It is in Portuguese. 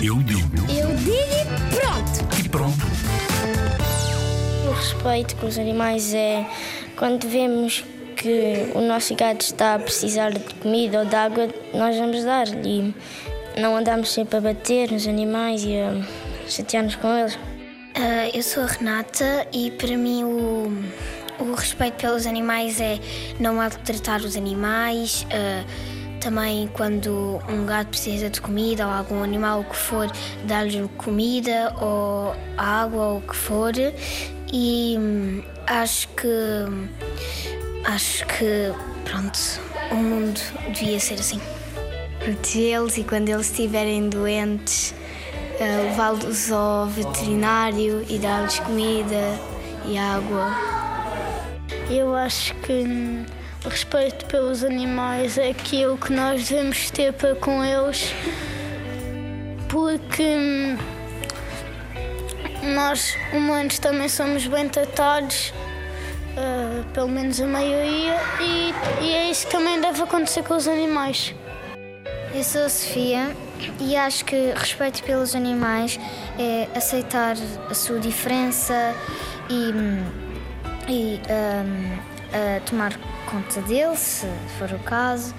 Eu digo. Eu digo e pronto. E pronto. O respeito com os animais é quando vemos que o nosso gato está a precisar de comida ou de água, nós vamos dar-lhe. E não andamos sempre a bater nos animais e a chatear-nos com eles. Ah, eu sou a Renata e para mim o, o respeito pelos animais é não maltratar os animais. ah, também quando um gato precisa de comida ou algum animal o que for, dar-lhe comida ou água ou o que for. E hum, acho que acho que pronto, o mundo devia ser assim. Protegê-los e quando eles estiverem doentes, eh, levá-los ao veterinário e dar-lhes comida e água. Eu acho que hum, respeito pelos animais é aquilo que nós devemos ter para com eles, porque hum, nós humanos também somos bem tratados, ah, pelo menos a maioria, e, e é isso que também deve acontecer com os animais. Eu sou a Sofia e acho que respeito pelos animais é aceitar a sua diferença e, hum, e hum, a tomar conta dele, se for o caso.